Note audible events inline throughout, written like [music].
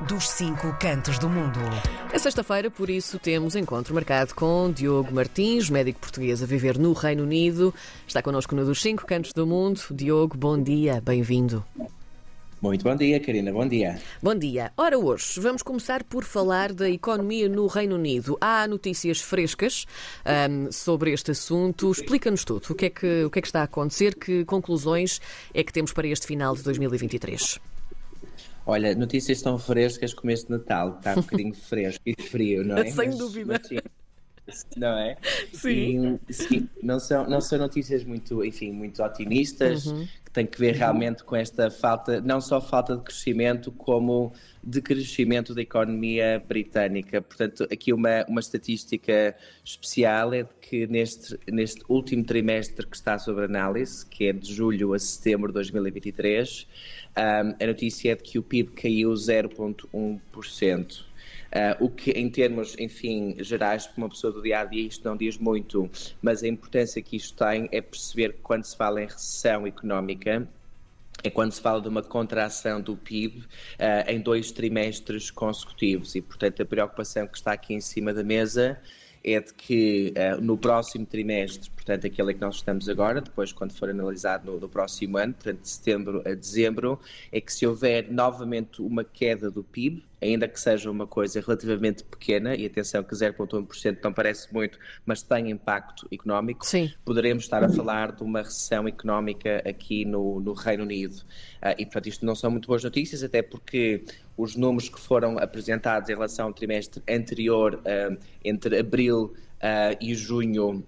dos cinco cantos do mundo. É sexta-feira, por isso temos encontro marcado com Diogo Martins, médico português a viver no Reino Unido. Está connosco no dos cinco cantos do mundo. Diogo, bom dia, bem-vindo. Muito bom dia, Karina. Bom dia. Bom dia. Ora, hoje vamos começar por falar da economia no Reino Unido. Há notícias frescas um, sobre este assunto. Explica-nos tudo. O que, é que, o que é que está a acontecer? Que conclusões é que temos para este final de 2023? Olha, notícias tão frescas como este Natal. Está um bocadinho [laughs] fresco e frio, não é? Sem mas, dúvida. Mas, sim, não é? Sim. E, sim. não, são, não são notícias muito, enfim, muito otimistas. Uhum tem que ver realmente com esta falta, não só falta de crescimento, como de crescimento da economia britânica. Portanto, aqui uma, uma estatística especial é de que neste, neste último trimestre que está sob análise, que é de julho a setembro de 2023, um, a notícia é de que o PIB caiu 0,1%. Uh, o que, em termos, enfim, gerais, para uma pessoa do dia a dia, isto não diz muito, mas a importância que isto tem é perceber que quando se fala em recessão económica, é quando se fala de uma contração do PIB uh, em dois trimestres consecutivos. E, portanto, a preocupação que está aqui em cima da mesa é de que uh, no próximo trimestre, portanto, aquele que nós estamos agora, depois quando for analisado no, no, próximo ano, portanto, de setembro a dezembro, é que se houver novamente uma queda do PIB, ainda que seja uma coisa relativamente pequena, e atenção que 0,1% não parece muito, mas tem impacto económico, Sim. poderemos estar a falar de uma recessão económica aqui no, no Reino Unido. Uh, e, portanto, isto não são muito boas notícias, até porque os números que foram apresentados em relação ao trimestre anterior, uh, entre abril uh, e junho,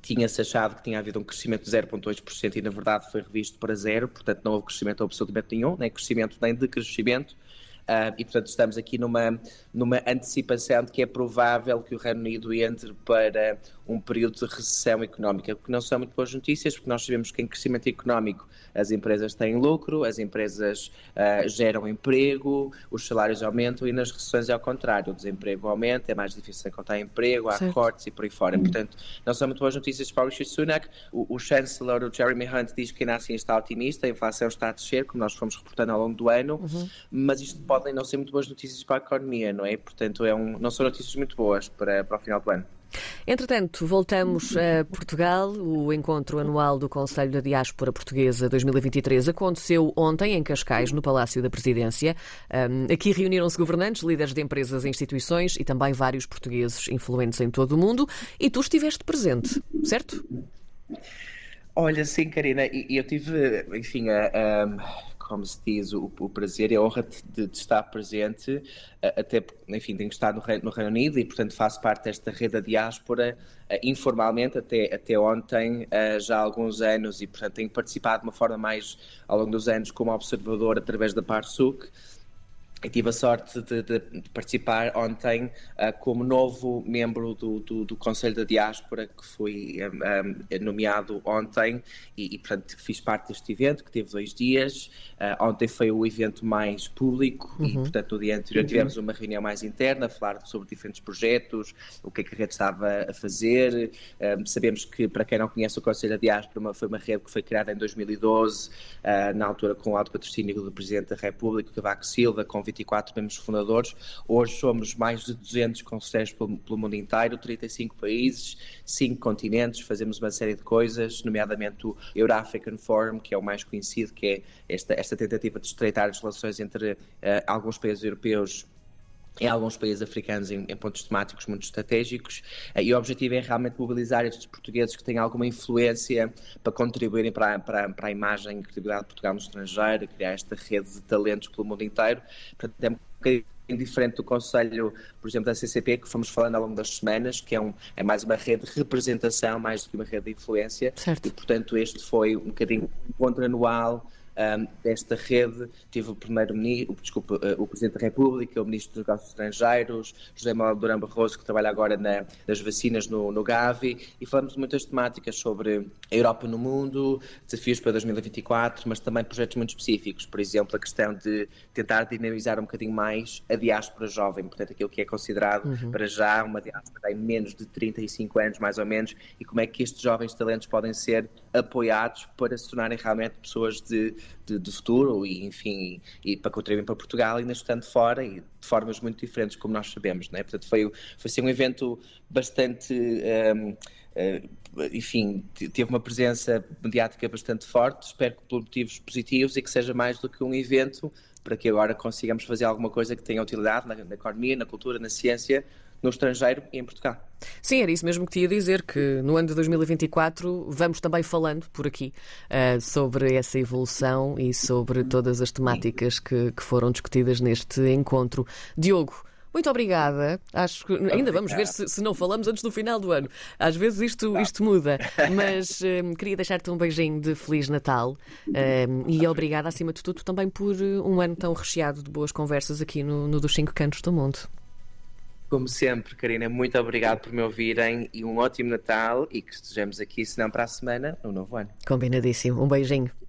tinha-se achado que tinha havido um crescimento de 0,2% e na verdade foi revisto para zero, portanto não houve crescimento absolutamente nenhum, nem crescimento nem decrescimento. Uh, e, portanto, estamos aqui numa, numa antecipação de que é provável que o Reino Unido entre para um período de recessão económica, o que não são muito boas notícias, porque nós sabemos que em crescimento económico as empresas têm lucro, as empresas uh, geram emprego, os salários aumentam e nas recessões é ao contrário, o desemprego aumenta, é mais difícil encontrar emprego, há certo. cortes e por aí fora. Portanto, não são muito boas notícias para o Rishi Sunak. O, o Chancellor, o Jeremy Hunt, diz que ainda assim está otimista, a inflação está a descer, como nós fomos reportando ao longo do ano, uhum. mas isto podem não ser muito boas notícias para a economia, não é? Portanto, é um, não são notícias muito boas para, para o final do ano. Entretanto, voltamos a Portugal. O encontro anual do Conselho da Diáspora Portuguesa 2023 aconteceu ontem em Cascais, no Palácio da Presidência. Aqui reuniram-se governantes, líderes de empresas e instituições e também vários portugueses influentes em todo o mundo. E tu estiveste presente, certo? Olha, sim, Karina, eu tive, enfim, a, a como se diz, o, o prazer e a honra de, de estar presente, até, enfim, tenho estado no Reino, no Reino Unido e, portanto, faço parte desta rede da diáspora informalmente até, até ontem, já há alguns anos, e, portanto, tenho participado de uma forma mais, ao longo dos anos, como observador através da PARSUC, e tive a sorte de, de, de participar ontem uh, como novo membro do, do, do, Conselho da Diáspora, que fui um, um, nomeado ontem, e, e, portanto fiz parte deste evento, que teve dois dias. Uh, ontem foi o evento mais público, uhum. e portanto no dia anterior uhum. tivemos uma reunião mais interna, a falar sobre diferentes projetos, o que é que a rede estava a fazer. Um, sabemos que, para quem não conhece o Conselho da Diáspora, foi uma rede que foi criada em 2012, uh, na altura com o alto patrocínio do Presidente da República, Cavaco Silva, com 24 membros fundadores. Hoje somos mais de 200 conselheiros pelo, pelo mundo inteiro, 35 países, 5 continentes, fazemos uma série de coisas, nomeadamente o Euro-African Forum, que é o mais conhecido, que é esta, esta tentativa de estreitar as relações entre uh, alguns países europeus em alguns países africanos em, em, pontos temáticos muito estratégicos uh, e o objetivo é realmente mobilizar estes portugueses que têm alguma influência para contribuírem para, para, para a imagem e credibilidade de Portugal no estrangeiro, criar esta rede de talentos pelo mundo inteiro. Portanto, é um bocadinho diferente do Conselho, por exemplo, da CCP, que fomos falando ao longo das semanas, que é, um, é mais uma rede de representação, mais do que uma rede de influência. Certo. E, portanto, este foi um bocadinho um encontro anual um, desta rede. Tive o primeiro-ministro, desculpa, eh, o Presidente da República, o Ministro dos Negócios Estrangeiros, José Manuel Durão Barroso, que trabalha agora na, nas vacinas no, no Gavi, e falamos de muitas temáticas sobre a Europa no mundo, desafios para 2024, mas também projetos muito específicos, por exemplo, a questão de tentar dinamizar um bocadinho mais a diáspora jovem, portanto, aquilo que é considerado uhum. para já uma diáspora em menos de 35 anos, mais ou menos, e como é que estes jovens talentos podem ser apoiados para se tornarem realmente pessoas de de, de futuro e, enfim, e, para contribuir para Portugal, ainda estando fora e de formas muito diferentes, como nós sabemos, né? Portanto, foi, foi assim, um evento bastante. Um, uh, enfim, teve uma presença mediática bastante forte, espero que por motivos positivos e que seja mais do que um evento para que agora consigamos fazer alguma coisa que tenha utilidade na, na economia, na cultura, na ciência, no estrangeiro e em Portugal. Sim, era isso mesmo que te ia dizer, que no ano de 2024 vamos também falando por aqui uh, sobre essa evolução e sobre todas as temáticas que, que foram discutidas neste encontro. Diogo, muito obrigada. Acho que ainda vamos ver se, se, não falamos antes do final do ano. Às vezes isto, isto muda. Mas um, queria deixar-te um beijinho de Feliz Natal um, e obrigada, acima de tudo, também por um ano tão recheado de boas conversas aqui no, no Dos Cinco Cantos do Mundo. Como sempre, Karina, muito obrigado por me ouvirem e um ótimo Natal e que estejamos aqui, se não para a semana, no novo ano. Combinadíssimo. Um beijinho.